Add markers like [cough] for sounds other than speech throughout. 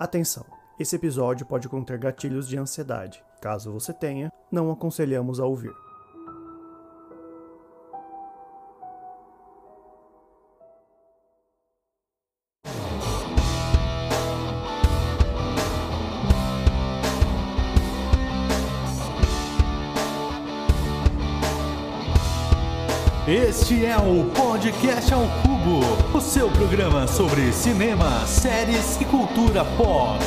Atenção! Esse episódio pode conter gatilhos de ansiedade. Caso você tenha, não aconselhamos a ouvir. O Podcast ao Cubo, o seu programa sobre cinema, séries e cultura pop.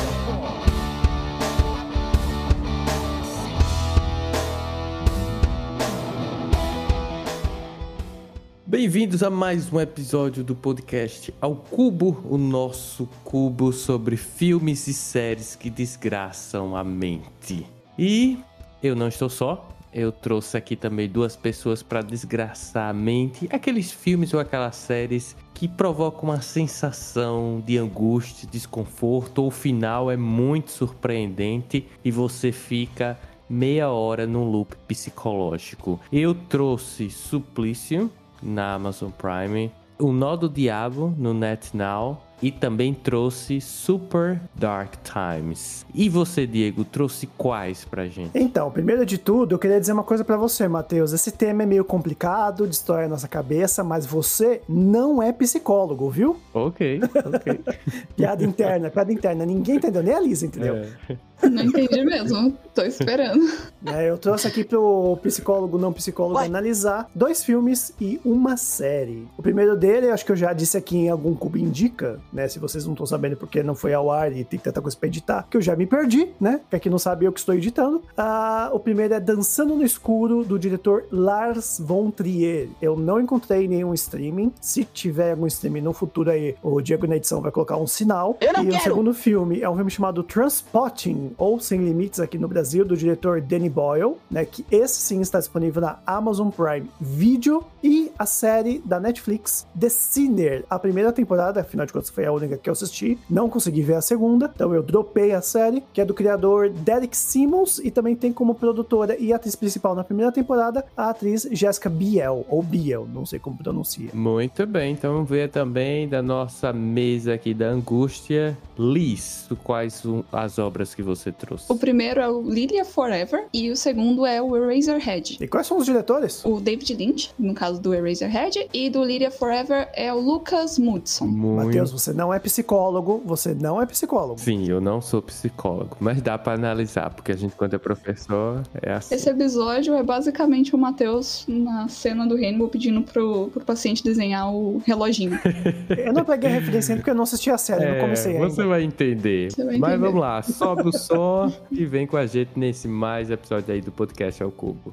Bem-vindos a mais um episódio do podcast Ao Cubo, o nosso cubo sobre filmes e séries que desgraçam a mente. E eu não estou só, eu trouxe aqui também duas pessoas para desgraçar a mente. Aqueles filmes ou aquelas séries que provocam uma sensação de angústia, desconforto, o final é muito surpreendente e você fica meia hora num loop psicológico. Eu trouxe Suplício na Amazon Prime, O Nó do Diabo no NetNow e também trouxe Super Dark Times. E você, Diego, trouxe quais pra gente? Então, primeiro de tudo, eu queria dizer uma coisa para você, Matheus. Esse tema é meio complicado, destrói a nossa cabeça, mas você não é psicólogo, viu? Ok, ok. [laughs] piada interna, piada interna. Ninguém entendeu, nem a Lisa entendeu. É. Não entendi mesmo, tô esperando. É, eu trouxe aqui pro psicólogo, não psicólogo, Ué? analisar dois filmes e uma série. O primeiro dele, acho que eu já disse aqui em algum Cubo Indica, né? Se vocês não estão sabendo porque não foi ao ar e tem tanta coisa pra editar, que eu já me perdi, né? Que aqui não sabe eu que estou editando. Ah, o primeiro é Dançando no Escuro, do diretor Lars von Trier. Eu não encontrei nenhum streaming. Se tiver algum streaming no futuro aí, o Diego na edição vai colocar um sinal. Eu não e quero. o segundo filme é um filme chamado Transpotting, ou Sem Limites aqui no Brasil, do diretor Danny Boyle, né? Que esse sim está disponível na Amazon Prime Video e a série da Netflix The Sinner. A primeira temporada, afinal de contas, foi a única que eu assisti. Não consegui ver a segunda, então eu dropei a série, que é do criador Derek Simmons e também tem como produtora e atriz principal na primeira temporada a atriz Jessica Biel, ou Biel, não sei como pronuncia. Muito bem, então vamos ver também da nossa mesa aqui da angústia. Liz, quais as obras que você trouxe? O primeiro é o Lilia Forever e o segundo é o Eraserhead. E quais são os diretores? O David Lynch, no caso do Eraserhead, e do Lilia Forever é o Lucas Mudson. Muito... Matheus, você não é psicólogo, você não é psicólogo. Sim, eu não sou psicólogo, mas dá para analisar, porque a gente, quando é professor, é assim. Esse episódio é basicamente o Matheus na cena do Rainbow pedindo pro, pro paciente desenhar o reloginho. [laughs] eu não peguei a referência porque eu não assisti a série, é, não comecei você ainda. Vai entender. Você vai entender. Mas vamos lá, sobe o [laughs] som e vem com a gente nesse mais episódio aí do podcast ao cubo.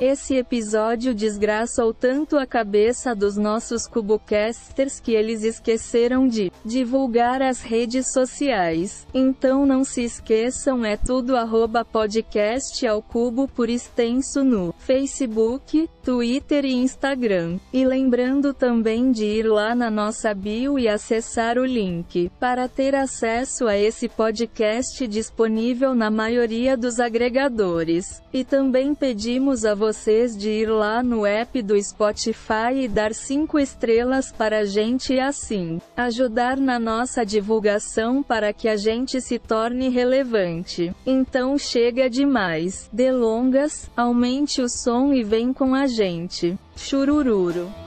Esse episódio desgraçou tanto a cabeça dos nossos cubocasters que eles esqueceram de divulgar as redes sociais. Então não se esqueçam, é tudo arroba podcast ao cubo por extenso no Facebook, Twitter e Instagram. E lembrando também de ir lá na nossa bio e acessar o link para ter acesso a esse podcast disponível na maioria dos agregadores. E também pedimos a vocês de ir lá no app do Spotify e dar 5 estrelas para a gente e assim ajudar na nossa divulgação para que a gente se torne relevante. Então chega demais. Delongas, aumente o som e vem com a gente. Churururu.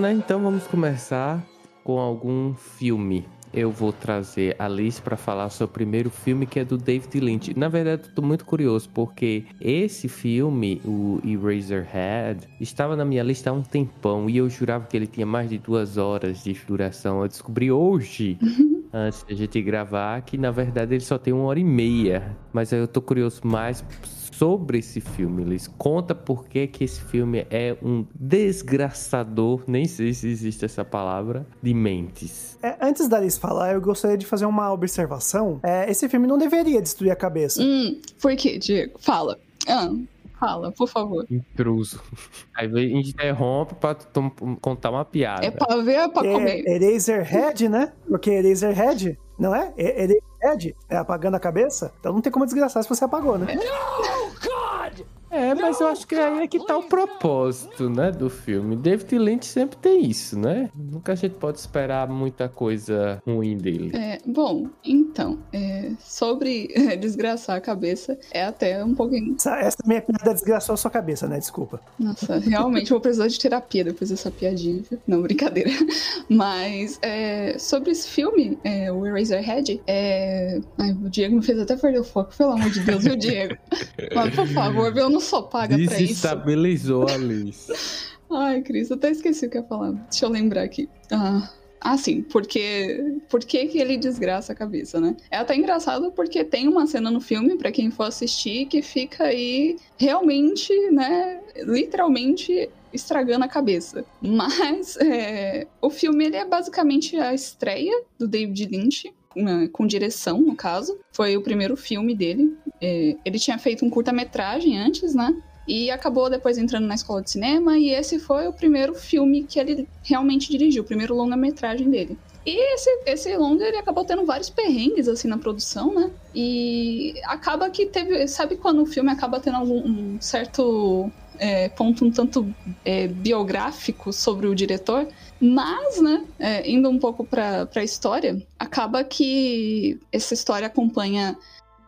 Né? Então vamos começar com algum filme. Eu vou trazer a Liz para falar sobre o primeiro filme que é do David Lynch. Na verdade, eu tô muito curioso porque esse filme, o Eraserhead, estava na minha lista há um tempão e eu jurava que ele tinha mais de duas horas de duração. Eu descobri hoje [laughs] antes da gente gravar que na verdade ele só tem uma hora e meia. Mas eu tô curioso mais sobre esse filme, Liz. Conta por que, que esse filme é um desgraçador, nem sei se existe essa palavra, de mentes. É, antes da Liz falar, eu gostaria de fazer uma observação. É, esse filme não deveria destruir a cabeça. Hum, por quê, Diego? Fala. Ah, fala, por favor. Intruso. Aí vem- interrompe pra contar uma piada. É pra ver ou é pra comer? É Eraserhead, né? Porque Eraserhead, não é? é Eraserhead é apagando a cabeça. Então não tem como desgraçar se você apagou, né? É, [laughs] mas eu acho que aí é que tá o propósito, né, do filme. David Lynch sempre tem isso, né? Nunca a gente pode esperar muita coisa ruim dele. É, bom, então, é, sobre [laughs] é, desgraçar a cabeça, é até um pouquinho. Essa, essa minha piada desgraçou a sua cabeça, né? Desculpa. Nossa, realmente vou precisar de terapia depois dessa piadinha. Não, brincadeira. [laughs] Mas é, sobre esse filme, é, o Eraserhead, é... Ai, o Diego me fez até perder o foco, pelo amor de Deus, viu, Diego? [laughs] Mas, por favor, eu não sou paga pra isso. Desestabilizou a Liz. [laughs] Ai, Cris, eu até esqueci o que eu ia falar. Deixa eu lembrar aqui. Ah, ah sim, porque. Por que, ele desgraça a cabeça, né? É até engraçado porque tem uma cena no filme, pra quem for assistir, que fica aí realmente, né? Literalmente estragando a cabeça. Mas é, o filme ele é basicamente a estreia do David Lynch. Com direção, no caso. Foi o primeiro filme dele. É, ele tinha feito um curta-metragem antes, né? E acabou depois entrando na escola de cinema, e esse foi o primeiro filme que ele realmente dirigiu, o primeiro longa-metragem dele. E esse, esse longa, ele acabou tendo vários perrengues, assim, na produção, né? E acaba que teve... Sabe quando o filme acaba tendo algum um certo é, ponto um tanto é, biográfico sobre o diretor? Mas, né, é, indo um pouco pra, pra história, acaba que essa história acompanha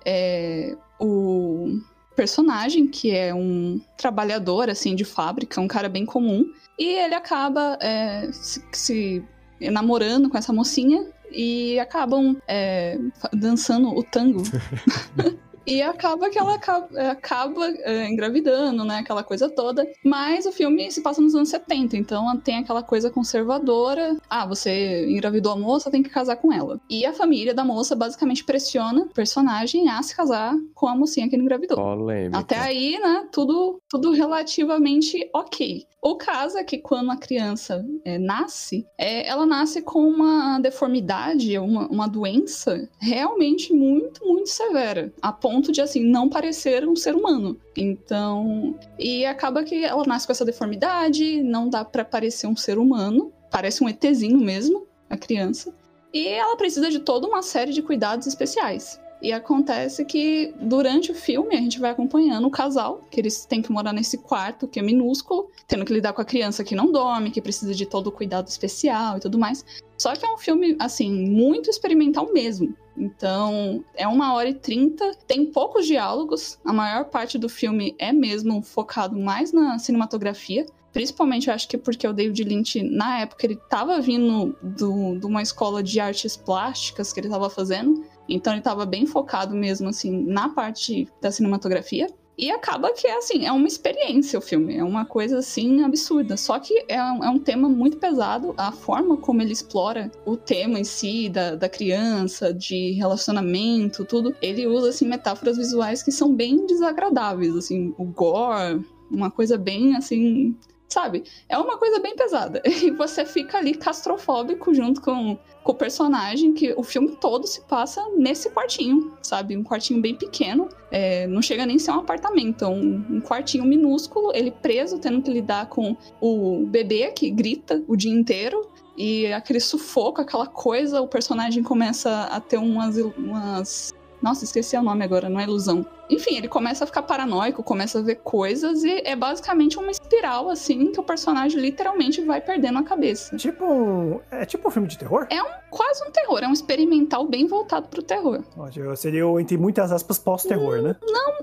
é, o personagem, que é um trabalhador, assim, de fábrica, um cara bem comum, e ele acaba é, se, se namorando com essa mocinha e acabam é, dançando o tango. [laughs] E acaba que ela acaba, acaba, é, engravidando, né? Aquela coisa toda. Mas o filme se passa nos anos 70, então tem aquela coisa conservadora. Ah, você engravidou a moça, tem que casar com ela. E a família da moça basicamente pressiona o personagem a se casar com a mocinha que ele engravidou. Polêmica. Até aí, né, tudo, tudo relativamente ok. O caso é que quando a criança é, nasce, é, ela nasce com uma deformidade, uma, uma doença realmente muito, muito severa. A ponto de, assim, não parecer um ser humano. Então, e acaba que ela nasce com essa deformidade, não dá pra parecer um ser humano, parece um ETzinho mesmo, a criança. E ela precisa de toda uma série de cuidados especiais. E acontece que durante o filme a gente vai acompanhando o casal, que eles têm que morar nesse quarto que é minúsculo, tendo que lidar com a criança que não dorme, que precisa de todo o cuidado especial e tudo mais. Só que é um filme, assim, muito experimental mesmo. Então, é uma hora e trinta, tem poucos diálogos, a maior parte do filme é mesmo focado mais na cinematografia. Principalmente, eu acho que porque o David Lynch, na época, ele tava vindo do- de uma escola de artes plásticas que ele tava fazendo. Então ele tava bem focado mesmo, assim, na parte da cinematografia. E acaba que, assim, é uma experiência o filme. É uma coisa, assim, absurda. Só que é um, é um tema muito pesado. A forma como ele explora o tema em si, da, da criança, de relacionamento, tudo. Ele usa, assim, metáforas visuais que são bem desagradáveis. Assim, o gore, uma coisa bem, assim... Sabe? É uma coisa bem pesada. [laughs] E você fica ali castrofóbico junto com, com o personagem, que o filme todo se passa nesse quartinho, sabe? Um quartinho bem pequeno. É, não chega nem a ser um apartamento, é um, um quartinho minúsculo, ele preso, tendo que lidar com o bebê que grita o dia inteiro. E aquele sufoco, aquela coisa, o personagem começa a ter umas. umas... Nossa, esqueci o nome agora, não é ilusão. Enfim, ele começa a ficar paranoico, começa a ver coisas e é basicamente uma espiral, assim, que o personagem literalmente vai perdendo a cabeça. Tipo um. É tipo um filme de terror? Quase um terror, é um experimental bem voltado pro terror. Ótimo, Seria, entre muitas aspas, pós-terror, né?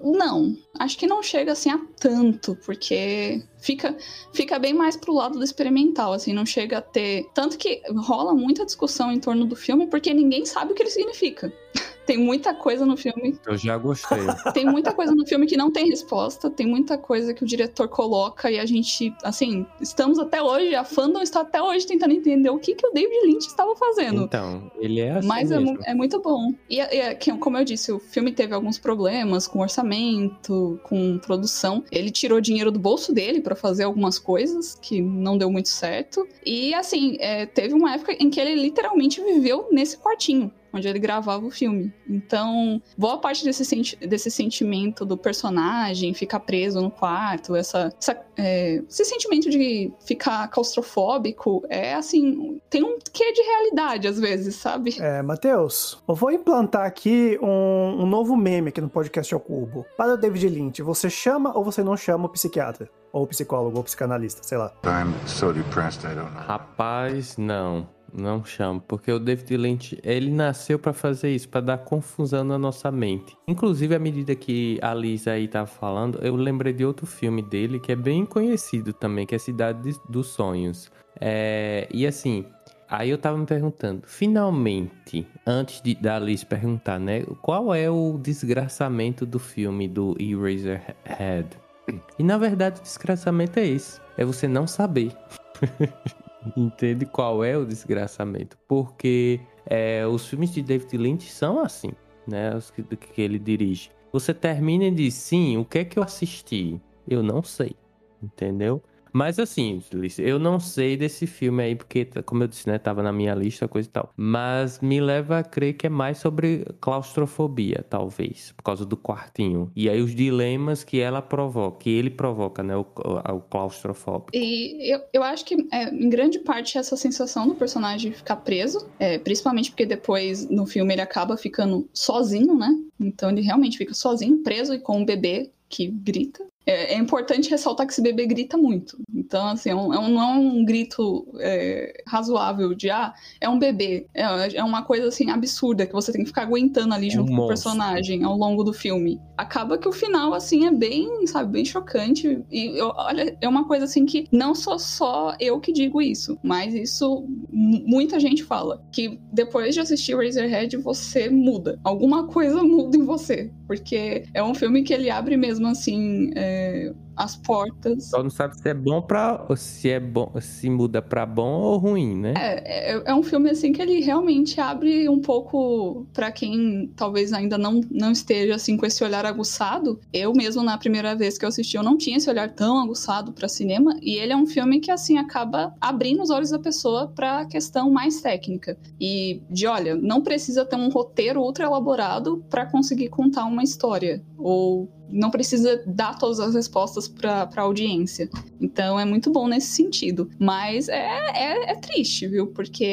Não, acho que não chega assim a tanto, porque fica, fica bem mais pro lado do experimental, assim, não chega a ter. Tanto que rola muita discussão em torno do filme, porque ninguém sabe o que ele significa. [laughs] tem muita coisa no filme. Eu já gostei. [laughs] Tem muita coisa no filme que não tem resposta, tem muita coisa que o diretor coloca e a gente, assim, estamos até hoje, a fandom está até hoje tentando entender o que, que o David Lynch estava fazendo. Então, ele é assim Mas é, é muito bom. E, é- é que, como eu disse, o filme teve alguns problemas com orçamento, com produção. Ele tirou dinheiro do bolso dele pra fazer algumas coisas que não deu muito certo. E assim, é, teve uma época em que ele literalmente viveu nesse quartinho. Onde ele gravava o filme. Então, boa parte desse, senti desse sentimento do personagem ficar preso no quarto, essa, essa, é, esse sentimento de ficar claustrofóbico, é assim, tem um quê de realidade às vezes, sabe? É, Matheus, eu vou implantar aqui um, um novo meme aqui no podcast ao cubo. Para o David Lynch, você chama ou você não chama o psiquiatra? Ou o psicólogo, ou psicanalista, sei lá. I'm so depressed I don't know. Rapaz, não. Não chamo, porque o David Lynch, ele nasceu pra fazer isso, pra dar confusão na nossa mente. Inclusive, à medida que a Lisa aí tava falando, eu lembrei de outro filme dele que é bem conhecido também, que é Cidade de- dos Sonhos. É, e assim, aí eu tava me perguntando, finalmente, antes de, da Liz perguntar, né, qual é o desgraçamento do filme do Eraserhead? E na verdade, o desgraçamento é esse, é você não saber. [laughs] Entende qual é o desgraçamento? Porque é, os filmes de David Lynch são assim, né? Os que, que ele dirige. Você termina e diz, sim, o que é que eu assisti? Eu não sei, entendeu? Mas assim, eu não sei desse filme aí, porque, como eu disse, né, tava na minha lista, coisa e tal. Mas me leva a crer que é mais sobre claustrofobia, talvez, por causa do quartinho. E aí os dilemas que ela provoca, que ele provoca, né, o, o claustrofóbico. E eu, eu acho que, é, em grande parte, essa sensação do personagem ficar preso, é, principalmente porque depois no filme ele acaba ficando sozinho, né? Então ele realmente fica sozinho, preso e com um bebê que grita. É, é importante ressaltar que esse bebê grita muito. Então, assim, é um, é um- não é um grito é, razoável de, ah, é um bebê. É, é uma coisa, assim, absurda que você tem que ficar aguentando ali É um junto com o personagem ao longo do filme. Acaba que o final, assim, é bem, sabe, bem chocante. E, eu- olha, é uma coisa, assim, que não sou só eu que digo isso, mas isso mu- muita gente fala. Que depois de assistir Razorhead, você muda. Alguma coisa muda em você. Porque é um filme que ele abre mesmo, assim, é, as portas. Só não sabe se é bom pra. ou se é bom. se muda pra bom ou ruim, né? É, é, é um filme assim que ele realmente abre um pouco pra quem talvez ainda não, não esteja assim com esse olhar aguçado. Eu mesmo na primeira vez que eu assisti eu não tinha esse olhar tão aguçado pra cinema e ele é um filme que assim acaba abrindo os olhos da pessoa pra questão mais técnica e de olha não precisa ter um roteiro ultra elaborado pra conseguir contar uma história ou não precisa dar todas as respostas para a audiência. Então é muito bom nesse sentido. Mas é, é, é triste, viu? Porque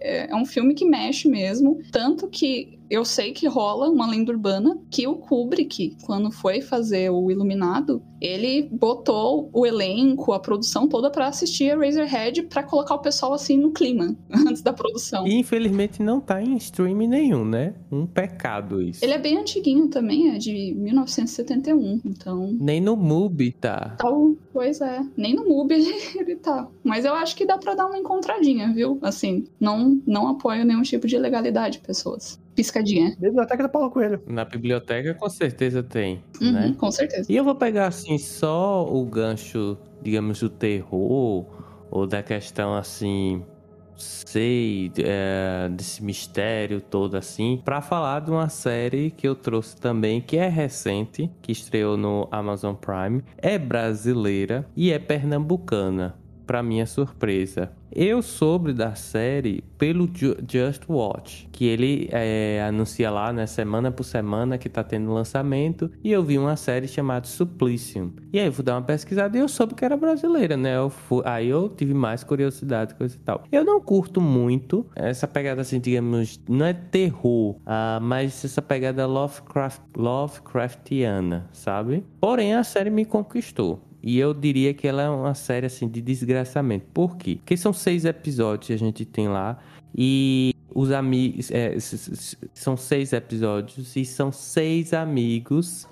é, é um filme que mexe mesmo. Tanto que eu sei que rola uma lenda urbana que o Kubrick, quando foi fazer o Iluminado, ele botou o elenco, a produção toda para assistir a Razorhead para colocar o pessoal assim no clima [laughs] antes da produção. E infelizmente não tá em streaming nenhum, né? Um pecado isso. Ele é bem antiguinho também, é de 1971, então Nem no MUBI tá. Tal, pois é. Nem no MUBI [laughs] ele, ele tá. Mas eu acho que dá pra dar uma encontradinha, viu? Assim, não, não apoio nenhum tipo de ilegalidade, pessoas. Piscadinha. Biblioteca do Paulo Coelho. Na biblioteca com certeza tem, Uhum, né? Com certeza. E eu vou pegar assim só o gancho, digamos, do terror ou da questão assim, sei, é, desse mistério todo assim, pra falar de uma série que eu trouxe também que é recente, que estreou no Amazon Prime, é brasileira e é pernambucana. Pra minha surpresa, eu soube da série pelo Ju- Just Watch, que ele é, anuncia lá, né, semana por semana que tá tendo lançamento, e eu vi uma série chamada Suplicium. E aí eu fui dar uma pesquisada e eu soube que era brasileira, né? Eu fui- aí eu tive mais curiosidade, coisa e tal. Eu não curto muito essa pegada assim, digamos, não é terror, ah, mas essa pegada Lovecraft, Lovecraftiana, sabe? Porém, a série me conquistou. E eu diria que ela é uma série assim de desgraçamento. Por quê? Porque são seis episódios que a gente tem lá. E os amigos. é, são seis episódios. E são seis amigos.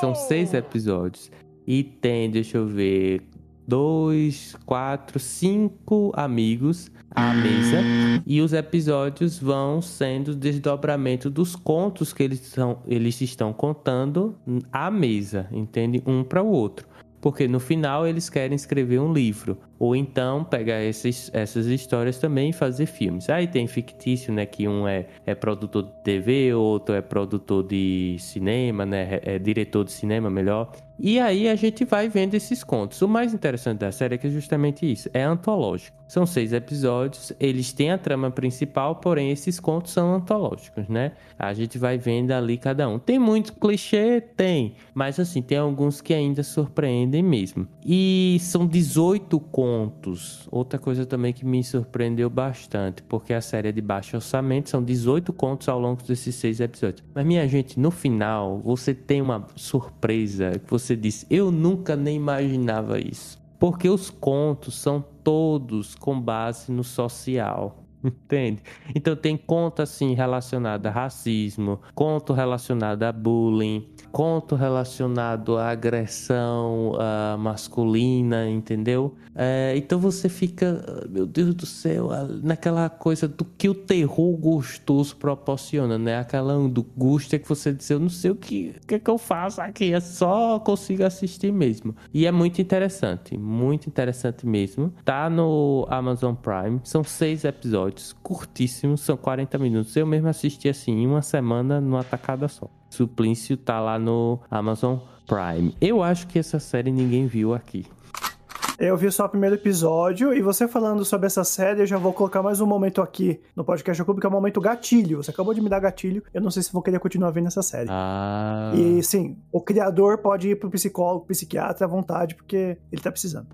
São seis episódios. E tem, deixa eu ver. dois, quatro, cinco amigos à mesa e os episódios vão sendo desdobramento dos contos que eles, são, eles estão contando à mesa, entende? Um para o outro. Porque no final eles querem escrever um livro. Ou então pegar esses, essas histórias também e fazer filmes. Aí tem fictício, né? Que um é, é produtor de TV, outro é produtor de cinema, né? É, é diretor de cinema, melhor. E aí a gente vai vendo esses contos. O mais interessante da série é que é justamente isso, é antológico. São seis episódios, eles têm a trama principal, porém esses contos são antológicos, né? A gente vai vendo ali cada um. Tem muito clichê? Tem, mas assim, tem alguns que ainda surpreendem mesmo. E são 18 contos. Outra coisa também que me surpreendeu bastante, porque a série é de baixo orçamento, são 18 contos ao longo desses seis episódios. Mas minha gente, no final, você tem uma surpresa que você disse, eu nunca nem imaginava isso. Porque os contos são todos com base no social. [laughs] Entende? Então tem conto assim relacionado a racismo, conto relacionado a bullying, conto relacionado à agressão uh, masculina, entendeu? É, então você fica, meu Deus do céu, naquela coisa do que o terror gostoso proporciona, né? Aquela angústia que você diz, eu não sei o que, o que, é que eu faço aqui, é só consigo assistir mesmo. E é muito interessante, muito interessante mesmo. Tá no Amazon Prime, são seis episódios, curtíssimos, são 40 minutos. Eu mesmo assisti assim, em uma semana, numa tacada só. Suplício tá lá no Amazon Prime. Eu acho que essa série ninguém viu aqui. Eu vi só o primeiro episódio e você falando sobre essa série, eu já vou colocar mais um momento aqui no podcast Clube, que é o momento gatilho. Você acabou de me dar gatilho, eu não sei se vou querer continuar vendo essa série. Ah. E sim, o criador pode ir pro psicólogo, psiquiatra à vontade, porque ele tá precisando.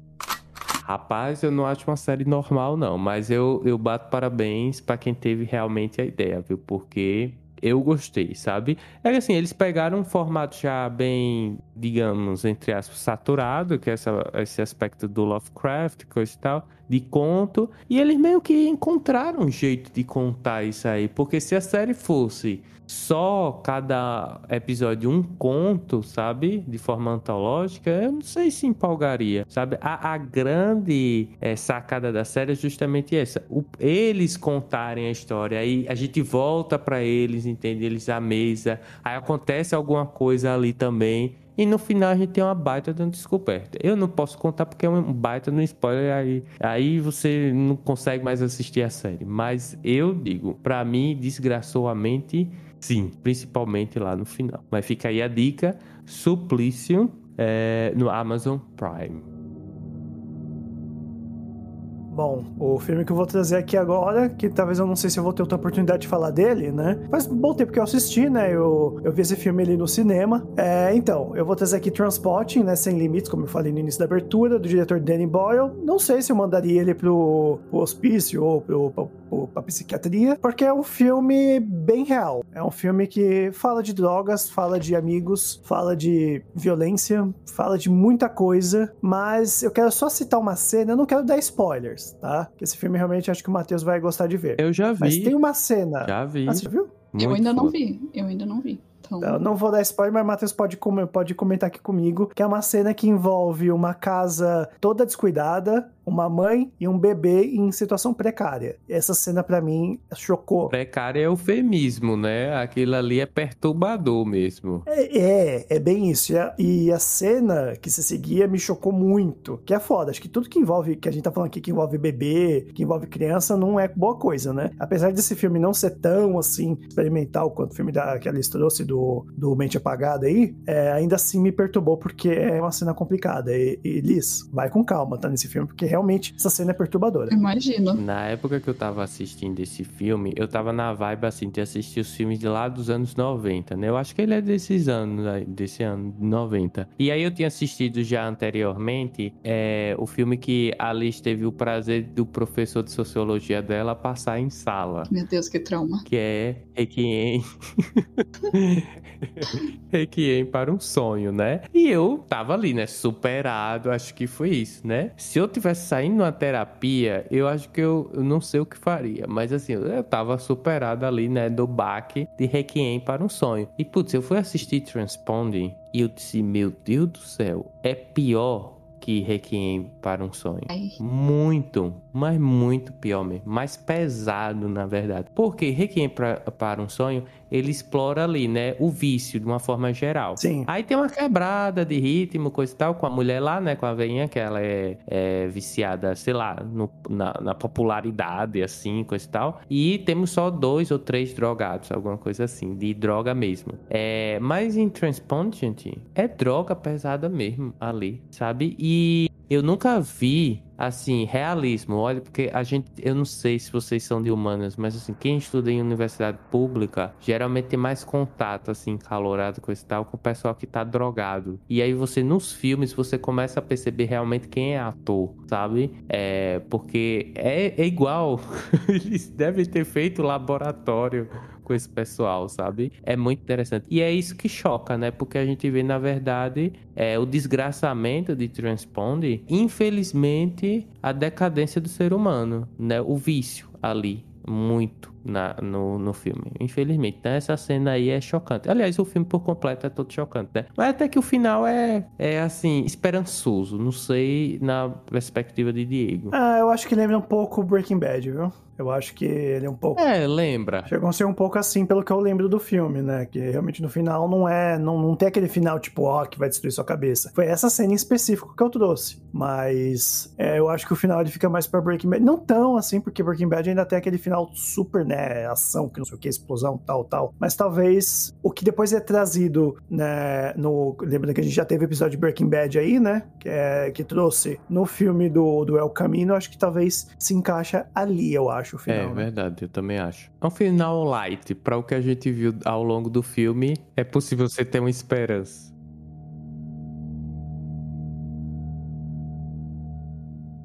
Rapaz, eu não acho uma série normal, não, mas eu, eu bato parabéns para quem teve realmente a ideia, viu? Porque eu gostei, sabe? É assim, eles pegaram um formato já bem, digamos, entre aspas, saturado, que é essa, esse aspecto do Lovecraft, coisa e tal, de conto, e eles meio que encontraram um jeito de contar isso aí, porque se a série fosse só cada episódio um conto, sabe? De forma antológica, eu não sei se empolgaria, sabe? A, a grande é, sacada da série é justamente essa. O, eles contarem a história, aí a gente volta para eles, entende? Eles à mesa, aí acontece alguma coisa ali também. E no final a gente tem uma baita de uma descoberta. Eu não posso contar porque é um baita no spoiler, aí, aí você não consegue mais assistir a série. Mas eu digo, para mim, desgraçou a mente Sim, principalmente lá no final. Mas fica aí a dica: Suplício é, no Amazon Prime. Bom, o filme que eu vou trazer aqui agora, que talvez eu não sei se eu vou ter outra oportunidade de falar dele, né? Faz bom tempo que eu assisti, né? Eu, eu vi esse filme ali no cinema. É, então, eu vou trazer aqui Transporting, né? Sem Limites, como eu falei no início da abertura, do diretor Danny Boyle. Não sei se eu mandaria ele pro, pro hospício ou pro, pro, pro, pra psiquiatria, porque é um filme bem real. É um filme que fala de drogas, fala de amigos, fala de violência, fala de muita coisa, mas eu quero só citar uma cena, eu não quero dar spoilers tá? Que esse filme realmente acho que o Matheus vai gostar de ver. Eu já vi. Mas tem uma cena. Já vi. Ah, você já viu? Muito eu ainda foda. não vi. Eu ainda não vi. Então... Não vou dar spoiler, mas o Matheus pode, pode comentar aqui comigo, que é uma cena que envolve uma casa toda descuidada, uma mãe e um bebê em situação precária. Essa cena para mim chocou. Precária é eufemismo, né? Aquilo ali é perturbador mesmo. É, é, é bem isso. E a cena que se seguia me chocou muito, que é foda. Acho que tudo que envolve, que a gente tá falando aqui, que envolve bebê, que envolve criança, não é boa coisa, né? Apesar desse filme não ser tão, assim, experimental quanto o filme da, que a Alice trouxe do, do Mente Apagada aí, é, ainda assim me perturbou porque é uma cena complicada. E, e Liz, vai com calma, tá? Nesse filme, porque realmente essa cena é perturbadora. Imagino. Na época que eu tava assistindo esse filme, eu tava na vibe assim de assistir os filmes de lá dos anos 90, né? Eu acho que ele é desses anos, desse ano 90. E aí eu tinha assistido já anteriormente é, o filme que a Alice teve o prazer do professor de sociologia dela passar em sala. Meu Deus, que trauma. Que é Requiem. [laughs] Requiem para um sonho, né? E eu tava ali, né? Superado, acho que foi isso, né? Se eu tivesse saindo numa terapia, eu acho que eu, eu, não sei o que faria. Mas assim, eu tava superado ali, né, do baque de Requiem para um sonho. E putz, eu fui assistir Transponding e eu disse, meu Deus do céu, é pior que Requiem para um Sonho. Ai. Muito, mas muito pior mesmo. Mais pesado, na verdade. Porque Requiem pra, para um Sonho, ele explora ali, né? O vício, de uma forma geral. Sim. Aí tem uma quebrada de ritmo, coisa e tal, com a mulher lá, né? Com a veinha, que ela é, é viciada, sei lá, no- na, na popularidade, assim, coisa e tal. E temos só dois ou três drogados, alguma coisa assim, de droga mesmo. É, mas em Transpond, gente, é droga pesada mesmo ali, sabe? E eu nunca vi, assim, realismo. Olha, porque a gente, eu não sei se vocês são de humanas, mas assim, quem estuda em universidade pública geralmente tem mais contato, assim, calorado com esse tal, com o pessoal que tá drogado. E aí você, nos filmes, você começa a perceber realmente quem é ator, sabe? É, porque é, é igual. [laughs] Eles devem ter feito laboratório com esse pessoal, sabe? É muito interessante. E é isso que choca, né? Porque a gente vê, na verdade, é, o desgraçamento de Transponde, infelizmente, a decadência do ser humano, né? O vício ali, muito na, no, no filme, infelizmente. Então, essa cena aí é chocante. Aliás, o filme por completo é todo chocante, né? Mas até que o final é, é assim, esperançoso. Não sei na perspectiva de Diego. Ah, eu acho que lembra um pouco Breaking Bad, viu? Eu acho que ele é um pouco. É, lembra. Chegou a ser um pouco assim, pelo que eu lembro do filme, né? Que realmente no final não é. Não, não tem aquele final tipo, ó, que vai destruir sua cabeça. Foi essa cena em específico que eu trouxe. Mas é, eu acho que o final ele fica mais pra Breaking Bad. Não tão assim, porque Breaking Bad ainda tem aquele final super, né? Ação, que não sei o que, explosão, tal, tal. Mas talvez o que depois é trazido, né? No, lembrando que a gente já teve o episódio de Breaking Bad aí, né? Que, é, que trouxe no filme do, do El Camino, acho que talvez se encaixa ali, eu acho, o final. É né? verdade, eu também acho. É um final light. Para o que a gente viu ao longo do filme, é possível você ter uma esperança.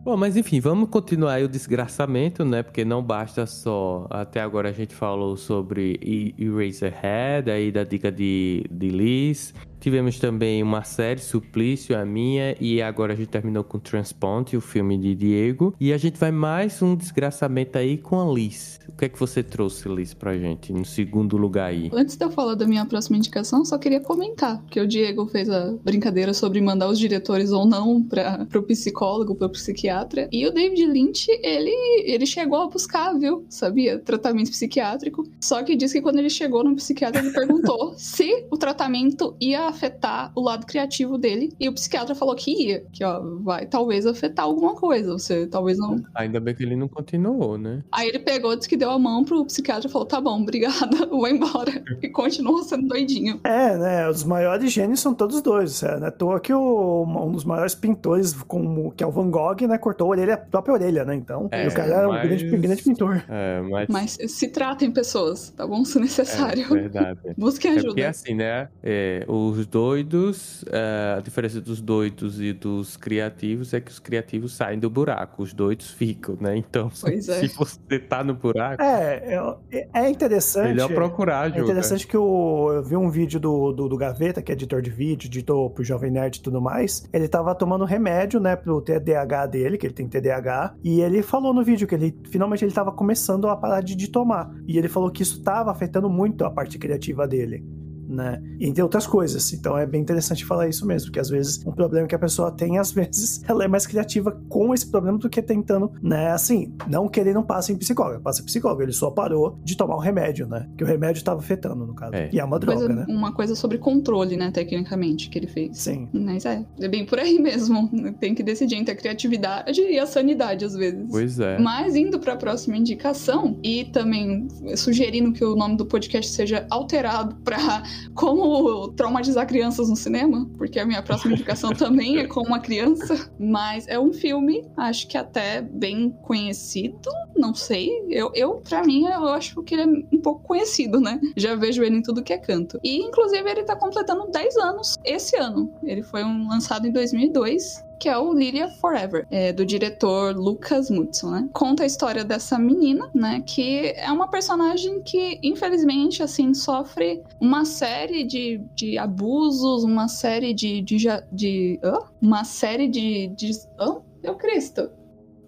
Bom, mas enfim, vamos continuar aí o desgraçamento, né? Porque não basta só. Até agora a gente falou sobre Eraserhead, aí da dica de, de Liz. Tivemos também uma série, Suplício, a minha, e agora a gente terminou com Transponte, o filme de Diego. E a gente vai mais um desgraçamento aí com a Liz. O que é que você trouxe, Liz, pra gente, no segundo lugar aí? Antes de eu falar da minha próxima indicação, só queria comentar que o Diego fez a brincadeira sobre mandar os diretores ou não para o psicólogo, para o psiquiatra. E o David Lynch, ele, ele chegou a buscar, viu? Sabia? Tratamento psiquiátrico. Só que diz que quando ele chegou no psiquiatra, ele perguntou [laughs] se o tratamento ia afetar o lado criativo dele. E o psiquiatra falou que ia. Que, ó, vai talvez afetar alguma coisa. Você talvez não Ainda bem que ele não continuou, né? Aí ele pegou, disse que deu a mão pro psiquiatra e falou: tá bom, obrigada, [laughs] vou embora. [laughs] E continuou sendo doidinho. É, né? Os maiores gênios são todos dois. É, não é à toa que o, um dos maiores pintores, como, que é o Van Gogh, né? Cortou a orelha, a própria orelha, né? Então, É, o cara era um mas- grande, grande pintor. É, mas, Mas se tratem pessoas, tá bom? Se é necessário. verdade. [laughs] Busquem É porque ajuda. assim, né? é, os doidos, é, a diferença dos doidos e dos criativos é que os criativos saem do buraco, os doidos ficam, né? Então, [laughs] Pois é. se você tá no buraco, É, é, é interessante. melhor procurar É ajuda. interessante que o, eu vi um vídeo do, do, do Gaveta, que é editor de vídeo, editor pro Jovem Nerd e tudo mais. Ele tava tomando remédio, né, pro TDAH dele, que ele tem TDAH. E ele falou no vídeo que ele finalmente ele tava começando a parar de, de tomar. E ele falou que isso tava afetando muito a parte criativa dele. Né? Entre outras coisas. Então é bem interessante falar isso mesmo, porque às vezes um problema que a pessoa tem, às [laughs] vezes ela é mais criativa com esse problema do que tentando, né? Assim, não que ele não passe em psicólogo, passa em psicólogo, ele só parou de tomar o remédio, né? Que o remédio estava afetando, no caso. É. E é uma droga, Coisa- né? Uma coisa sobre controle, né, tecnicamente, que ele fez. Sim. Mas é, é bem por aí [laughs] mesmo. Tem que decidir entre a criatividade e a sanidade, às vezes. Pois é. Mas indo para a próxima indicação e também sugerindo que o nome do podcast seja alterado para como traumatizar crianças no cinema, porque a minha próxima indicação [laughs] também é com uma criança, mas é um filme, acho que até bem conhecido, não sei. Eu, eu para mim, eu acho que ele é um pouco conhecido, né? Já vejo ele em tudo que é canto. E inclusive ele tá completando 10 anos esse ano. Ele foi um, lançado em 2002 que é o Lydia Forever, é, do diretor Lucas Mutson, né? Conta a história dessa menina, né? Que é uma personagem que, infelizmente, assim, sofre uma série de, de abusos, uma série de. de, de hã? Uma série de. de hã? Meu Cristo!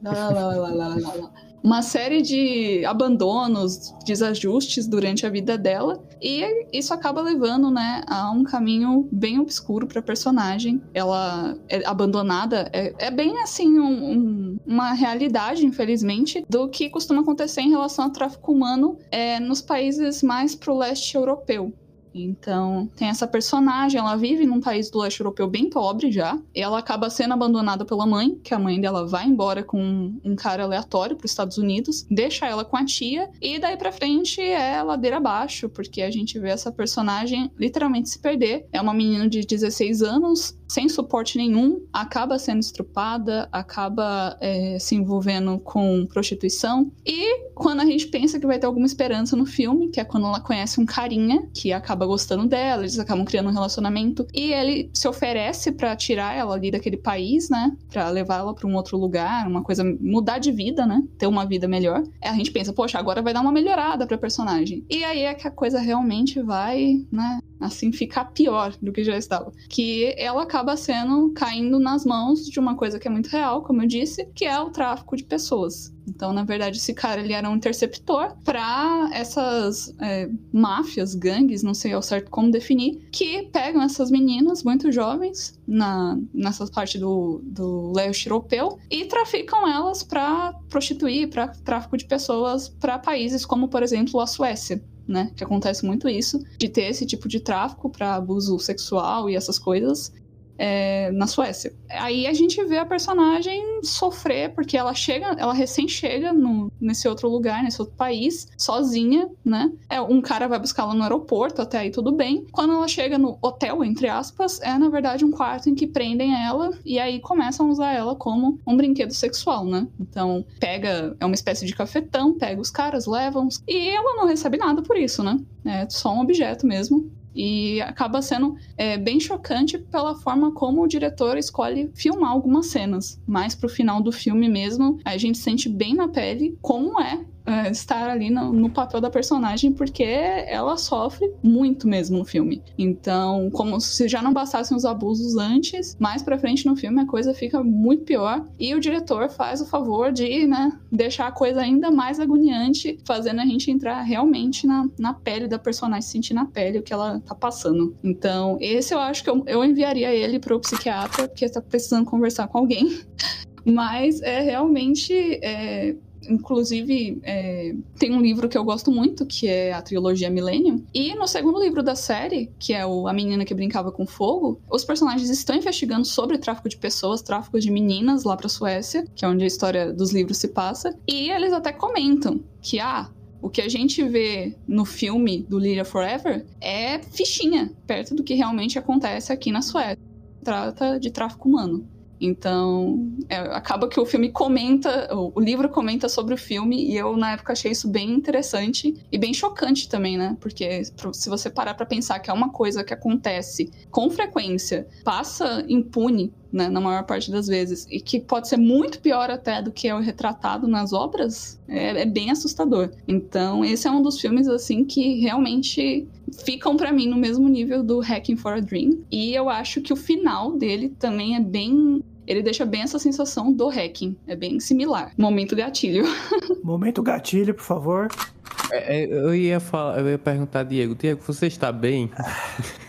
Lá, lá, lá, lá, lá, lá. Uma série de abandonos, desajustes durante a vida dela, e isso acaba levando, né, a um caminho bem obscuro para a personagem. Ela é abandonada, é, é bem assim um, um, uma realidade, infelizmente, do que costuma acontecer em relação ao tráfico humano é, nos países mais pro leste europeu. Então, tem essa personagem, ela vive num país do leste europeu bem pobre já. Ela acaba sendo abandonada pela mãe, que a mãe dela vai embora com um cara aleatório para os Estados Unidos, deixa ela com a tia, e daí pra frente é ladeira abaixo, porque a gente vê essa personagem literalmente se perder. É uma menina de 16 anos, sem suporte nenhum, acaba sendo estrupada, acaba é, se envolvendo com prostituição. E quando a gente pensa que vai ter alguma esperança no filme, que é quando ela conhece um carinha que acaba gostando dela, eles acabam criando um relacionamento e ele se oferece para tirar ela ali daquele país, né, para levar ela para um outro lugar, uma coisa mudar de vida, né, ter uma vida melhor. A gente pensa, poxa, agora vai dar uma melhorada para personagem. E aí é que a coisa realmente vai, né, assim ficar pior do que já estava, que ela acaba sendo caindo nas mãos de uma coisa que é muito real, como eu disse, que é o tráfico de pessoas. Então, na verdade, esse cara ele era um interceptor para essas é, máfias, gangues, não sei ao certo como definir, que pegam essas meninas muito jovens na, nessa parte do, do leste europeu e traficam elas para prostituir, para tráfico de pessoas para países como, por exemplo, a Suécia né? Que acontece muito isso, de ter esse tipo de tráfico para abuso sexual e essas coisas é, na Suécia. Aí a gente vê a personagem sofrer, porque ela chega, ela recém chega no, nesse outro lugar, nesse outro país, sozinha, né? É, um cara vai buscá-la no aeroporto, até aí tudo bem. Quando ela chega no hotel, entre aspas, é na verdade um quarto em que prendem ela e aí começam a usar ela como um brinquedo sexual, né? Então, pega, é uma espécie de cafetão, pega os caras, levam e ela não recebe nada por isso, né? É só um objeto mesmo. E acaba sendo é, bem chocante pela forma como o diretor escolhe filmar algumas cenas. Mais pro final do filme mesmo, a gente sente bem na pele como é uh, estar ali no, no, papel da personagem, porque ela sofre muito mesmo no filme. Então, como se já não bastassem os abusos antes, mais pra frente no filme a coisa fica muito pior. E o diretor faz o favor de, né, deixar a coisa ainda mais agoniante, fazendo a gente entrar realmente na, na pele da personagem, sentir na pele o que ela tá passando. Então, esse eu acho que eu, eu enviaria ele pro psiquiatra, porque tá precisando conversar com alguém. [laughs] Mas é realmente é, Inclusive, é, tem um livro que eu gosto muito, que é a trilogia Millennium. E no segundo livro da série, que é o A Menina que Brincava com Fogo, os personagens estão investigando sobre tráfico de pessoas, tráfico de meninas lá pra Suécia, que é onde a história dos livros se passa. E eles até comentam que, ah, o que a gente vê no filme do Lydia Forever é fichinha, perto do que realmente acontece aqui na Suécia. Trata de tráfico humano. Então, é, acaba que o filme comenta, o, livro comenta sobre o filme, e eu na época achei isso bem interessante e bem chocante também, né? Porque se você parar para pensar que é uma coisa que acontece com frequência, passa impune né, na maior parte das vezes, e que pode ser muito pior até do que é o retratado nas obras, é, é bem assustador. Então, esse é um dos filmes, assim, que realmente ficam para mim no mesmo nível do Hacking for a Dream, e eu acho que o final dele também é bem ele deixa bem essa sensação do hacking. É bem similar. Momento gatilho. [laughs] Momento gatilho, por favor. É, é, eu ia falar, eu ia perguntar, Diego, Diego, você está bem?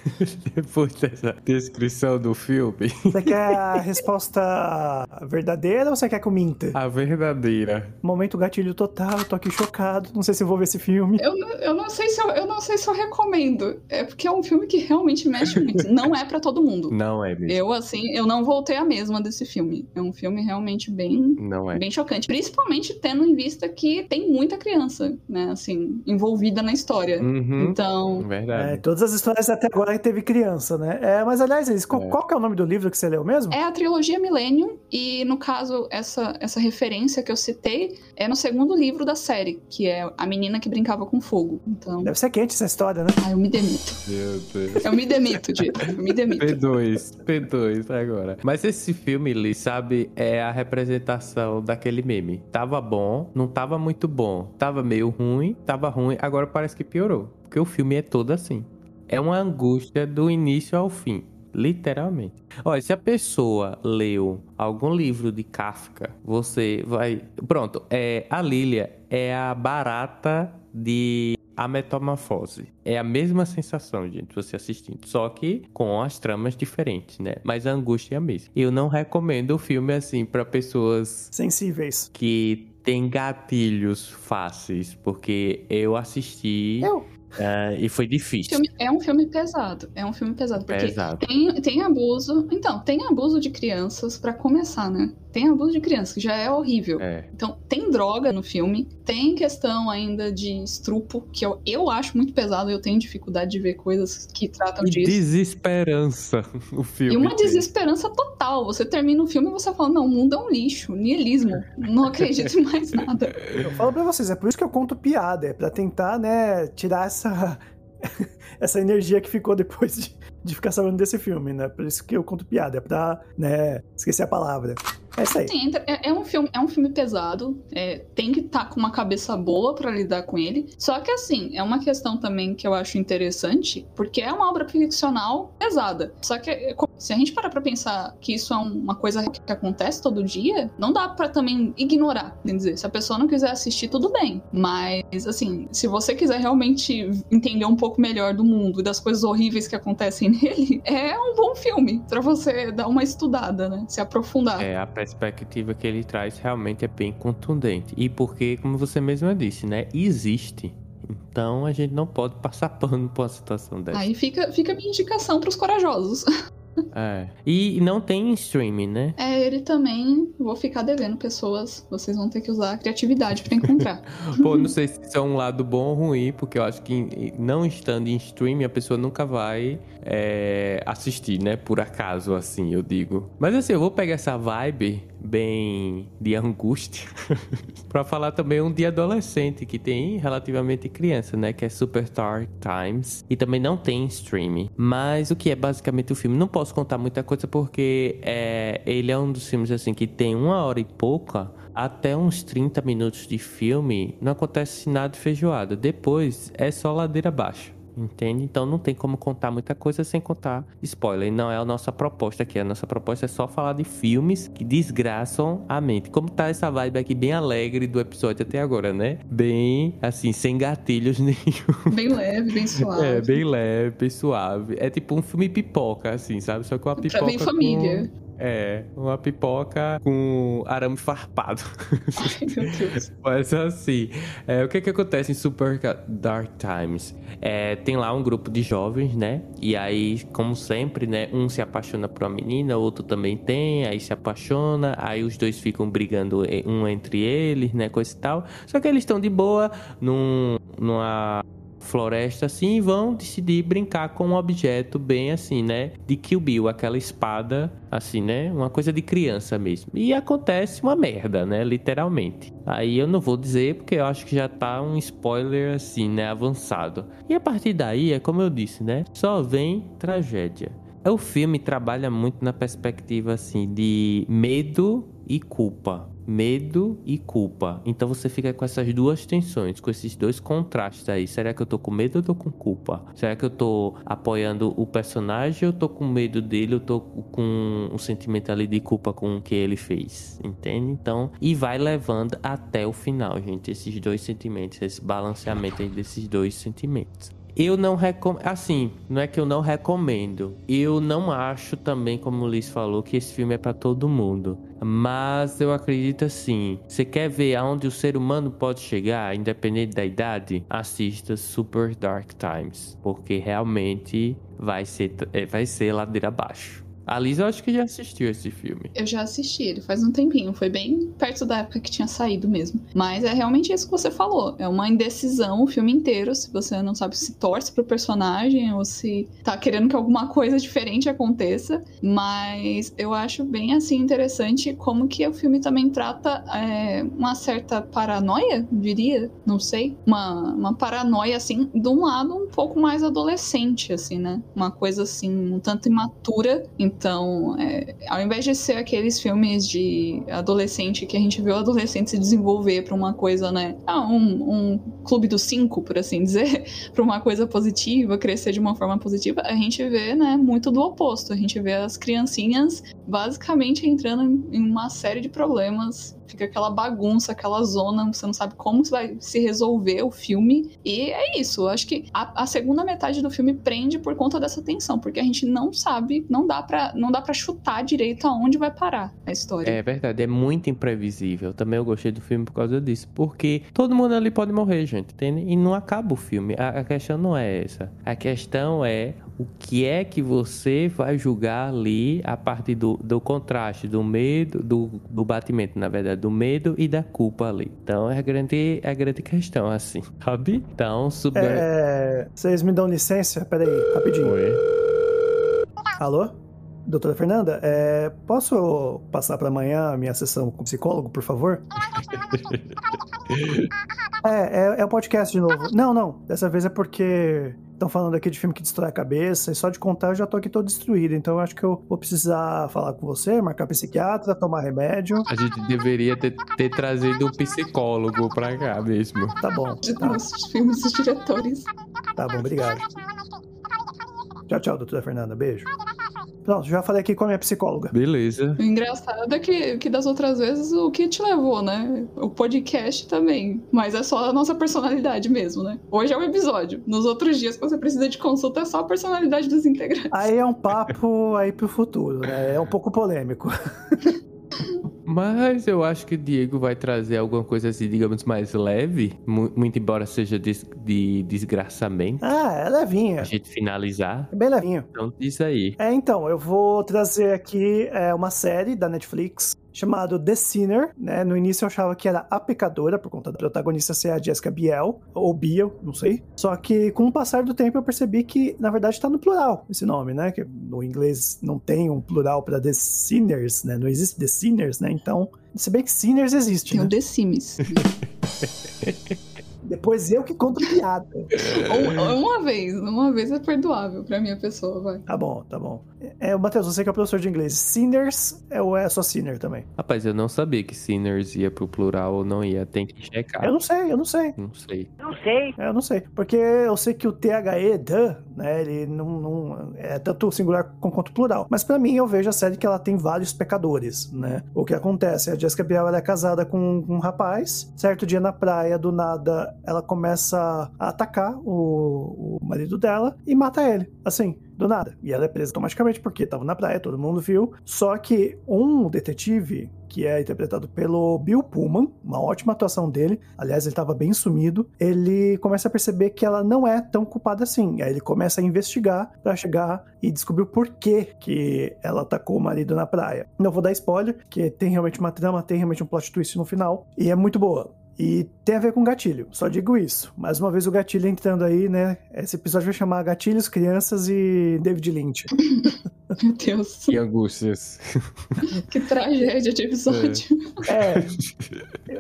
[laughs] Depois dessa descrição do filme. Você quer a resposta verdadeira ou você quer que eu minta? A verdadeira. Momento gatilho total, eu tô aqui chocado. Não sei se eu vou ver esse filme. Eu, eu, não, sei se eu, eu não sei se eu recomendo. É porque é um filme que realmente mexe muito. não é para todo mundo. Não é mesmo. Eu, assim, eu não voltei a mesma desse filme. É um filme realmente bem, não é. bem chocante. Principalmente tendo em vista que tem muita criança, né? Assim, assim, envolvida na história. Uhum. Então. Verdade. É, todas as histórias até agora teve criança, né? É, mas aliás, Elis, qual, é. qual que é o nome do livro que você leu mesmo? É a trilogia Millennium, e no caso, essa, essa referência que eu citei é no segundo livro da série, que é A Menina que Brincava com Fogo. Então. Deve ser quente essa história, né? Ah, eu me demito. Meu Deus. Eu me demito, Dito. Eu me demito. P2, P2 agora. Mas esse filme, Lee, sabe, é a representação daquele meme. Tava bom, não tava muito bom. Tava meio ruim, tava ruim, agora parece que piorou. Porque o filme é todo assim. É uma angústia do início ao fim. Literalmente. Olha, se a pessoa leu algum livro de Kafka, você vai. Pronto, é, a Lilia é a barata de a metamorfose. É a mesma sensação, gente, você assistindo, só que com as tramas diferentes, né? Mas a angústia é a mesma. Eu não recomendo o filme assim para pessoas Sensíveis. que têm gatilhos fáceis, porque eu assisti Eu. Eh, e foi difícil. Filme- é um filme pesado. É um filme pesado. Porque Pesado. Tem, tem abuso. Então, tem abuso de crianças, pra começar, né? Tem abuso de crianças, que já é horrível. É. Então, tem droga no filme, tem questão ainda de estrupo, que eu, eu acho muito pesado, eu tenho dificuldade de ver coisas que tratam E disso. desesperança [laughs] o filme. E uma tem. desesperança total. Você termina o filme e você fala, não, o mundo é um lixo, niilismo. Não acredito em mais nada. Eu falo pra vocês, é por isso que eu conto piada, é pra tentar, né, tirar essa [laughs] essa energia que ficou depois de, de ficar sabendo desse filme, né? Por isso que eu conto piada, é pra, né, esquecer a palavra. É isso aí. Sim, entra- é, é um filme, é um filme pesado, é, tem que estar com uma cabeça boa pra lidar com ele. Só que assim, é uma questão também que eu acho interessante, porque é uma obra ficcional pesada. Só que é, se a gente parar pra pensar que isso é um- uma coisa que acontece todo dia, não dá pra também ignorar, quer dizer, se a pessoa não quiser assistir, tudo bem. Mas assim, se você quiser realmente entender um pouco melhor do mundo e das coisas horríveis que acontecem [laughs] nele, é um bom filme pra você dar uma estudada, né? Se aprofundar. É, a perspectiva que ele traz realmente é bem contundente. E porque, como você mesma disse, né? Existe. Então a gente não pode passar pano por uma situação dessa. Aí fica, fica a minha indicação pros corajosos. [laughs] É. E não tem streaming, né? É, ele também, vou ficar devendo pessoas, vocês vão ter que usar a criatividade pra encontrar. [laughs] Pô, não sei se isso é um lado bom ou ruim, porque eu acho que não estando em streaming, a pessoa nunca vai é, assistir, né? Por acaso, assim, eu digo. Mas assim, eu vou pegar essa vibe bem de angústia [laughs] pra falar também um de adolescente que tem relativamente criança, né? Que é Super Dark Times. E também não tem streaming. Mas o que é basicamente o filme? Não posso contar muita coisa porque é, ele é um dos filmes, assim, que tem uma hora e pouca até uns 30 minutos de filme, não acontece nada de feijoada. Depois é só ladeira abaixo. Entende? Então não tem como contar muita coisa sem contar spoiler. E não é a nossa proposta aqui. A nossa proposta é só falar de filmes que desgraçam a mente. Como tá essa vibe aqui bem alegre do episódio até agora, né? Bem, assim, sem gatilhos [laughs] nenhum. Bem leve, bem suave. É, bem leve, bem suave. É tipo um filme pipoca, assim, sabe? Só que uma pipoca. Pra bem família. com- É, uma pipoca com arame farpado. Ai, meu Deus. [laughs] Mas assim, é, o que que acontece em Super Dark Times? É, tem lá um grupo de jovens, né? E aí, como sempre, né? Um se apaixona por uma menina, outro também tem, aí se apaixona, aí os dois ficam brigando eh, um entre eles, né? Coisa e tal. Só que eles estão de boa num, numa floresta assim e vão decidir brincar com um objeto bem assim, né? De Kill Bill, aquela espada assim, né? Uma coisa de criança mesmo. E acontece uma merda, né? Literalmente. Aí eu não vou dizer porque eu acho que já tá um spoiler assim, né? Avançado. E a partir daí, é como eu disse, né? Só vem tragédia. O filme trabalha muito na perspectiva assim de medo e culpa. Medo e culpa. Então você fica com essas duas tensões, com esses dois contrastes aí. Será que eu tô com medo ou tô com culpa? Será que eu tô apoiando o personagem ou tô com medo dele? Eu tô com um sentimento ali de culpa com o que ele fez? Entende? Então, e vai levando até o final, gente. Esses dois sentimentos, esse balanceamento aí desses dois sentimentos. Eu não recomendo. Assim, não é que eu não recomendo. Eu não acho também, como o Liz falou, que esse filme é pra todo mundo. Mas eu acredito assim. Você quer ver aonde o ser humano pode chegar, independente da idade? Assista Super Dark Times. Porque realmente vai ser, é, vai ser ladeira abaixo. A Liz, eu acho que já assistiu esse filme. Eu já assisti ele faz um tempinho, foi bem perto da época que tinha saído mesmo. Mas é realmente isso que você falou. É uma indecisão o filme inteiro, se você não sabe se torce pro personagem ou se tá querendo que alguma coisa diferente aconteça. Mas eu acho bem assim interessante como que o filme também trata é, uma certa paranoia, diria, não sei. Uma, uma paranoia, assim, de um lado um pouco mais adolescente, assim, né? Uma coisa assim, um tanto imatura. Então Então, é, ao invés de ser aqueles filmes de adolescente que a gente vê o adolescente se desenvolver pra uma coisa, né? Ah, um, um clube dos cinco, por assim dizer, [laughs] pra uma coisa positiva, crescer de uma forma positiva, a gente vê, né, muito do oposto. A gente vê as criancinhas basicamente entrando em uma série de problemas fica aquela bagunça, aquela zona, você não sabe como vai se resolver o filme. E é isso. Eu acho que a, a, segunda metade do filme prende por conta dessa tensão, porque a gente não sabe, não dá para não dá para chutar direito aonde vai parar a história. É verdade, é muito imprevisível. Também eu gostei do filme por causa disso, porque todo mundo ali pode morrer, gente, entende? E não acaba o filme. A, a questão não é essa. A questão é o que é que você vai julgar ali a partir do, do contraste, do medo, do, do batimento, na verdade, do medo e da culpa ali. Então é a grande, é a grande questão, assim, sabe? Então, sub... É, vocês me dão licença? Peraí, rapidinho. Oi. Alô? Doutora Fernanda, é, posso passar para amanhã a minha sessão com psicólogo, por favor? [laughs] é, é, é o podcast de novo. Não, não. Dessa vez é porque Estão falando aqui de filme que destrói a cabeça, e só de contar eu já tô aqui todo destruído. Então eu acho que eu vou precisar falar com você, marcar psiquiatra, tomar remédio. A gente deveria ter, ter trazido um psicólogo pra cá mesmo. Tá bom. Tá. Os filmes dos diretores. Tá bom, obrigado. Tchau, tchau, doutora Fernanda. Beijo. Pronto, já falei aqui com a minha psicóloga. Beleza. O engraçado é que, que das outras vezes o que te levou, né? O podcast também. Mas é só a nossa personalidade mesmo, né? Hoje é o episódio. Nos outros dias que você precisa de consulta é só a personalidade dos integrantes. Aí é um papo aí pro futuro, né? É um pouco polêmico. [laughs] Mas eu acho que o Diego vai trazer alguma coisa assim, digamos, mais leve. Muito embora seja de, de desgraçamento. Ah, é levinha. A gente finalizar. É bem levinho. Então, isso aí. É, então, eu vou trazer aqui é, uma série da Netflix chamado The Sinner, né? No início eu achava que era a pecadora, por conta da protagonista ser a Jessica Biel, ou Biel, não sei. Só que com o passar do tempo eu percebi que, na verdade, tá no plural esse nome, né? Que no inglês não tem um plural para The Sinners, né? Não existe The Sinners, né? Então, se bem que Sinners existe, Tem né? o The Sims. [laughs] Depois eu que conto piada. uma vez, uma vez é perdoável pra minha pessoa, vai. Tá bom, tá bom. É, Matheus, você que é professor de inglês. Sinners é, ou é só sinner também? Rapaz, eu não sabia que sinners ia pro plural ou não ia. Tem que checar. Eu não sei, eu não sei. Não sei. Não sei. É, eu não sei. Porque eu sei que o THE, the, né, ele não, não é tanto singular quanto plural. Mas para mim, eu vejo a série que ela tem vários pecadores, né? O que acontece? A Jessica Biel, ela é casada com um rapaz. Certo dia na praia, do nada, ela começa a atacar o, o marido dela e mata ele. Assim, do nada. E ela é presa automaticamente porque estava na praia, todo mundo viu. Só que um detetive, que é interpretado pelo Bill Pullman, uma ótima atuação dele, aliás, ele estava bem sumido, ele começa a perceber que ela não é tão culpada assim. Aí ele começa a investigar para chegar e descobrir o porquê que ela atacou o marido na praia. Não vou dar spoiler, que tem realmente uma trama, tem realmente um plot twist no final, e é muito boa. E tem a ver com gatilho, só digo isso. Mais uma vez o gatilho entrando aí, né? Esse episódio vai chamar Gatilhos, Crianças e David Lynch. [laughs] Meu Deus. Que angústias. [laughs] que tragédia de episódio. É.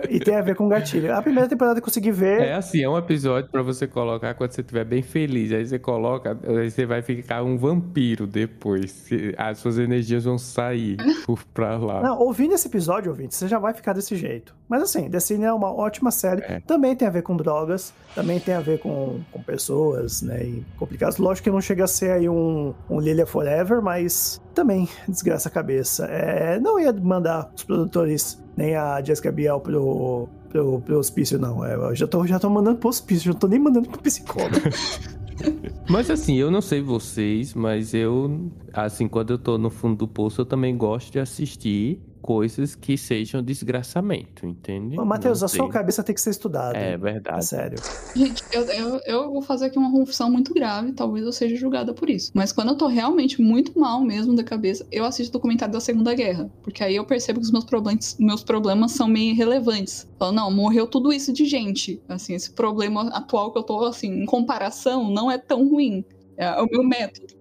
E tem a ver com gatilho. A primeira temporada eu consegui ver. É assim, é um episódio para você colocar quando você estiver bem feliz. Aí você coloca, aí você vai ficar um vampiro depois. As suas energias vão sair [laughs] pra lá. Não, ouvindo esse episódio, ouvinte, você já vai ficar desse jeito. Mas assim, The Cine é uma ótima série. É. Também tem a ver com drogas, também tem a ver com, com pessoas, né? E complicados. Lógico que não chega a ser aí um, um Lilia Forever, mas também desgraça a cabeça. É, não ia mandar os produtores nem a Jessica Biel pro, pro, pro hospício, não. É, eu já tô, já tô mandando pro hospício, já tô nem mandando pro psicólogo. [laughs] Mas assim, eu não sei vocês, mas eu, assim, quando eu tô no fundo do poço, eu também gosto de assistir coisas que sejam desgraçamento, entende? Ô, Matheus, a sua cabeça tem que ser estudada. É verdade. É sério. Gente, eu, eu, eu, vou fazer aqui uma confusão muito grave, talvez eu seja julgada por isso. Mas quando eu tô realmente muito mal mesmo da cabeça, eu assisto documentário da Segunda Guerra. Porque aí eu percebo que os meus problemas, meus problemas são meio irrelevantes. Falo, não, morreu tudo isso de gente. Assim, esse problema atual que eu tô, assim, em comparação, não é tão ruim. É o meu método.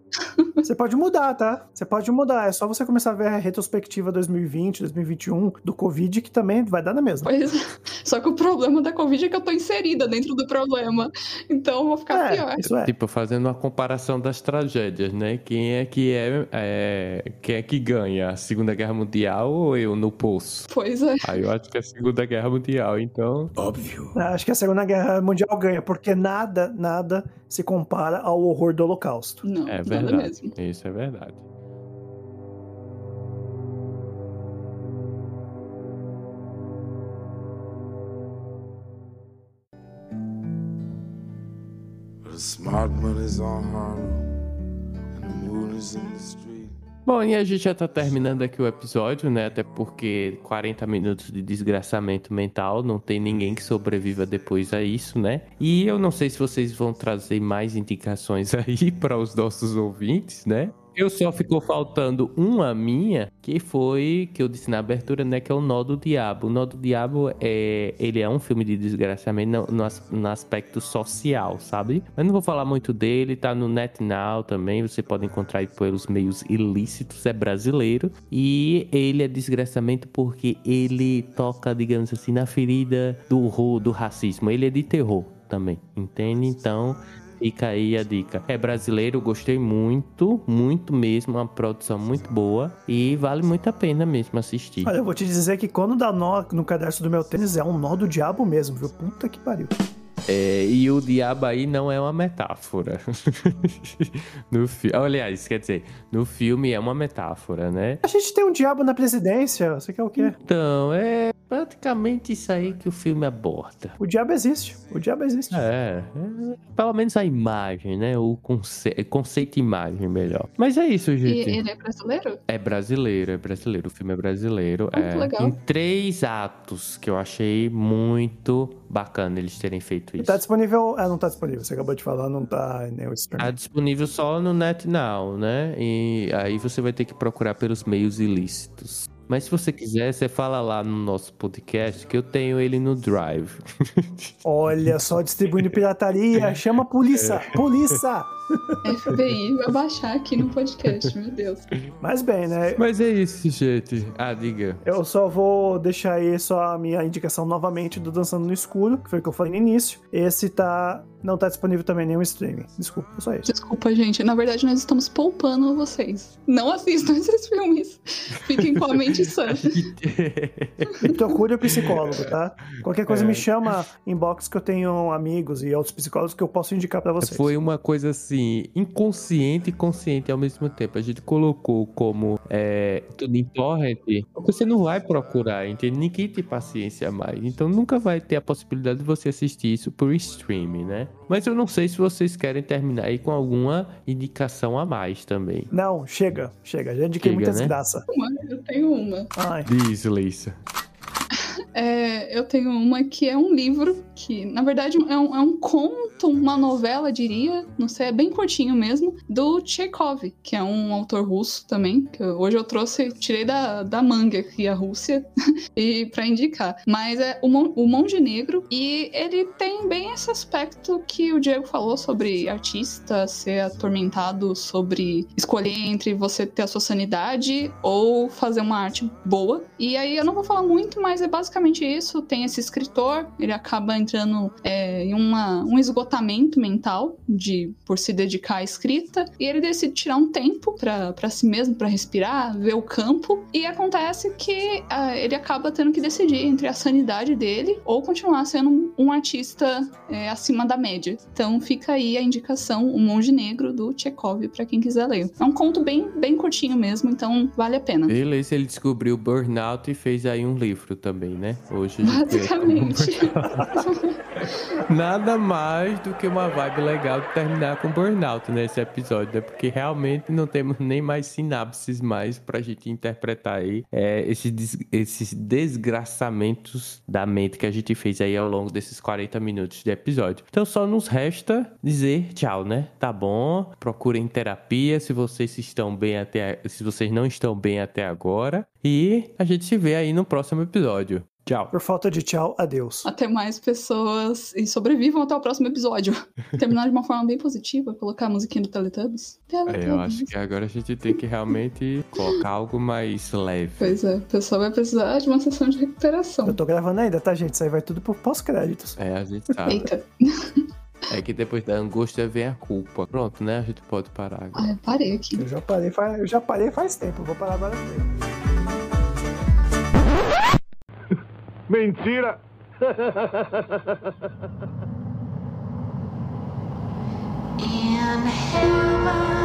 Você pode mudar, tá? Você pode mudar. É só você começar a ver a retrospectiva 2020, 2021 do Covid, que também vai dar na mesma. Pois é. Só que o problema da Covid é que eu tô inserida dentro do problema. Então eu vou ficar pior. É, isso é. Tipo, fazendo uma comparação das tragédias, né? Quem é que é, é- quem é que ganha? A Segunda Guerra Mundial ou eu no poço? Pois é. Aí eu acho que é a Segunda Guerra Mundial, então. Acho que a Segunda Guerra Mundial ganha, porque nada, nada se compara ao horror do Holocausto. Não, É nada verdade. mesmo. Isso é verdade. The smart money's on Harlem, and the moon is in the street. Bom, e a gente já tá terminando aqui o episódio, né? Até porque 40 minutos de desgraçamento mental, não tem ninguém que sobreviva depois a isso, né? E eu não sei se vocês vão trazer mais indicações [laughs] aí para os nossos ouvintes, né? Eu só ficou faltando uma minha, que foi, que eu disse na abertura, né? Que é o Nó do Diabo. O Nó do Diabo, é, ele é um filme de desgraçamento no, no no aspecto social, sabe? Mas não vou falar muito dele, tá no NetNow também, você pode encontrar aí pelos meios ilícitos, é brasileiro. E ele é desgraçamento porque ele toca, digamos assim, na ferida do horror, do racismo. Ele é de terror também, entende? Então... Fica aí a dica. É brasileiro, gostei muito, muito mesmo, uma produção muito boa e vale muito a pena mesmo assistir. Olha, eu vou te dizer que quando dá nó no cadarço do meu tênis, é um nó do diabo mesmo, viu? Puta que pariu. É, e o diabo aí não é uma metáfora. [laughs] no fi... Aliás, quer dizer, no filme é uma metáfora, né? A gente tem um diabo na presidência, você quer o quê? Então, é praticamente isso aí que o filme aborda. O diabo existe, o diabo existe. É, é, pelo menos a imagem, né? O conce... conceito imagem melhor. Mas é isso, E gente. ele é brasileiro? É brasileiro, é brasileiro. O filme é brasileiro. Ah, é, legal. Em três atos que eu achei muito bacana eles terem feito isso. Tá disponível. Ah, não tá disponível. Você acabou de falar, não tá em nenhum Tá disponível só no NetNow, né? E aí você vai ter que procurar pelos meios ilícitos. Mas se você quiser, você fala lá no nosso podcast que eu tenho ele no Drive. [laughs] Olha só, distribuindo pirataria. Chama a polícia! Polícia! [laughs] FBI vai baixar aqui no podcast, meu Deus. Mas bem, né? Mas é isso, gente. Ah, diga. Eu só vou deixar aí só a minha indicação novamente do Dançando no Escuro, que foi o que eu falei no início. Esse tá. Não tá disponível também em nenhum streaming. Desculpa, só isso. Desculpa, gente. Na verdade, nós estamos poupando vocês. Não assistam [laughs] esses filmes. Fiquem com a mente sã. [laughs] E procure o psicólogo, tá? Qualquer coisa É. me chama inbox que eu tenho amigos e outros psicólogos que eu posso indicar pra vocês. Foi uma coisa assim, inconsciente e consciente ao mesmo tempo. A gente colocou como é, tudo em torrent, você não vai procurar, entende? Ninguém tem paciência mais. Então nunca vai ter a possibilidade de você assistir isso por streaming, né? Mas eu não sei se vocês querem terminar aí com alguma indicação a mais também. Não, chega, chega. Já indiquei Chega, muita né? desgraça. Uma, eu tenho uma. Ai. Diz, Leissa. É, eu tenho uma que é um livro, que na verdade é um, é um conto, uma novela, diria, não sei, é bem curtinho mesmo, do Chekhov, que é um autor russo também, que hoje eu trouxe, tirei da, da manga aqui a Rússia, [laughs] e para indicar. Mas é o, Mon- o Monge Negro, e ele tem bem esse aspecto que o Diego falou sobre artista ser atormentado sobre escolher entre você ter a sua sanidade ou fazer uma arte boa. E aí eu não vou falar muito, mas é basicamente isso. Tem esse escritor, ele acaba entrando é, em uma, um esgotamento mental de por se dedicar à escrita, e ele decide tirar um tempo para si mesmo, para respirar, ver o campo, e acontece que ah, ele acaba tendo que decidir entre a sanidade dele ou continuar sendo um, artista é, acima da média. Então fica aí a indicação, O Monge Negro, do Chekhov, para quem quiser ler. É um conto bem, bem curtinho mesmo, então vale a pena. Beleza, ele descobriu burnout e fez aí um livro também, né? Hoje Basicamente. [laughs] Nada mais do que uma vibe legal de terminar com burnout nesse episódio, né? Porque realmente não temos nem mais sinapses mais pra gente interpretar aí é, esses, des- esses desgraçamentos da mente que a gente fez aí ao longo desses 40 minutos de episódio. Então só nos resta dizer tchau, né? Tá bom? Procurem terapia se vocês estão bem até se vocês não estão bem até agora e a gente se vê aí no próximo episódio. Tchau. Por falta de tchau, adeus. Até mais pessoas e sobrevivam até o próximo episódio. [laughs] Terminar de uma forma bem positiva, colocar a musiquinha do Teletubbies. É, eu Teletubbies. acho que agora a gente tem que realmente colocar algo mais leve. Pois é, o pessoal vai precisar de uma sessão de recuperação. Eu tô gravando ainda, tá, gente? Isso aí vai tudo por pós-créditos. É, a gente sabe. Eita. [laughs] É que depois da angústia vem a culpa. Pronto, né? A gente pode parar agora. Ah, eu parei aqui. Eu já parei faz, eu já parei faz tempo, eu vou parar agora mesmo. Mentira! In heaven,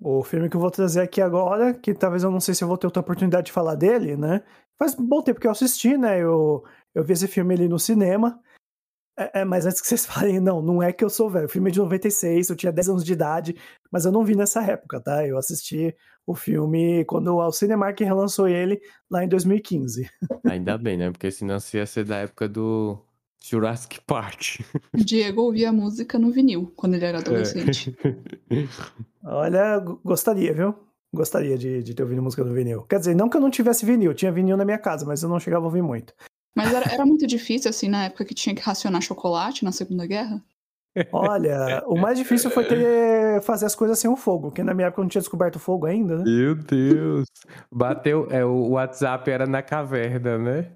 o filme que eu vou trazer aqui agora, que talvez eu não sei se eu vou ter outra oportunidade de falar dele, né? Faz um bom tempo que eu assisti, né? Eu, eu vi esse filme ali no cinema. É, é, mas antes que vocês [laughs] falem, não, não é que eu sou velho. O filme é de 96, eu tinha 10 anos de idade, mas eu não vi nessa época, tá? Eu assisti o filme quando o Cinemark relançou ele lá em 2015. Ainda bem, né? Porque senão se ia ser da época do Jurassic Park. O Diego ouvia música no vinil quando ele era adolescente. [laughs] Olha, g- gostaria, viu? Gostaria de, de ter ouvido música do vinil. Quer dizer, não que eu não tivesse vinil, tinha vinil na minha casa, mas eu não chegava a ouvir muito. Mas era, [laughs] era muito difícil, assim, na época que tinha que racionar chocolate na Segunda Guerra. Olha, o mais difícil foi ter fazer as coisas sem o fogo, que na minha época eu não tinha descoberto o fogo ainda, né? Meu Deus. Bateu. É, o WhatsApp era na caverna, né?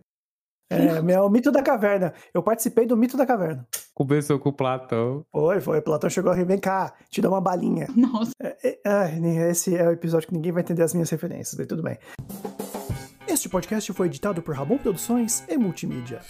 É, meu, o mito da caverna. Eu participei do mito da caverna. Começou com o Platão. Foi, foi. Platão chegou e vem cá, te dá uma balinha. Nossa. É, é, esse é o episódio que ninguém vai entender as minhas referências, mas tudo bem. Este podcast foi editado por Ramon Produções e Multimídia.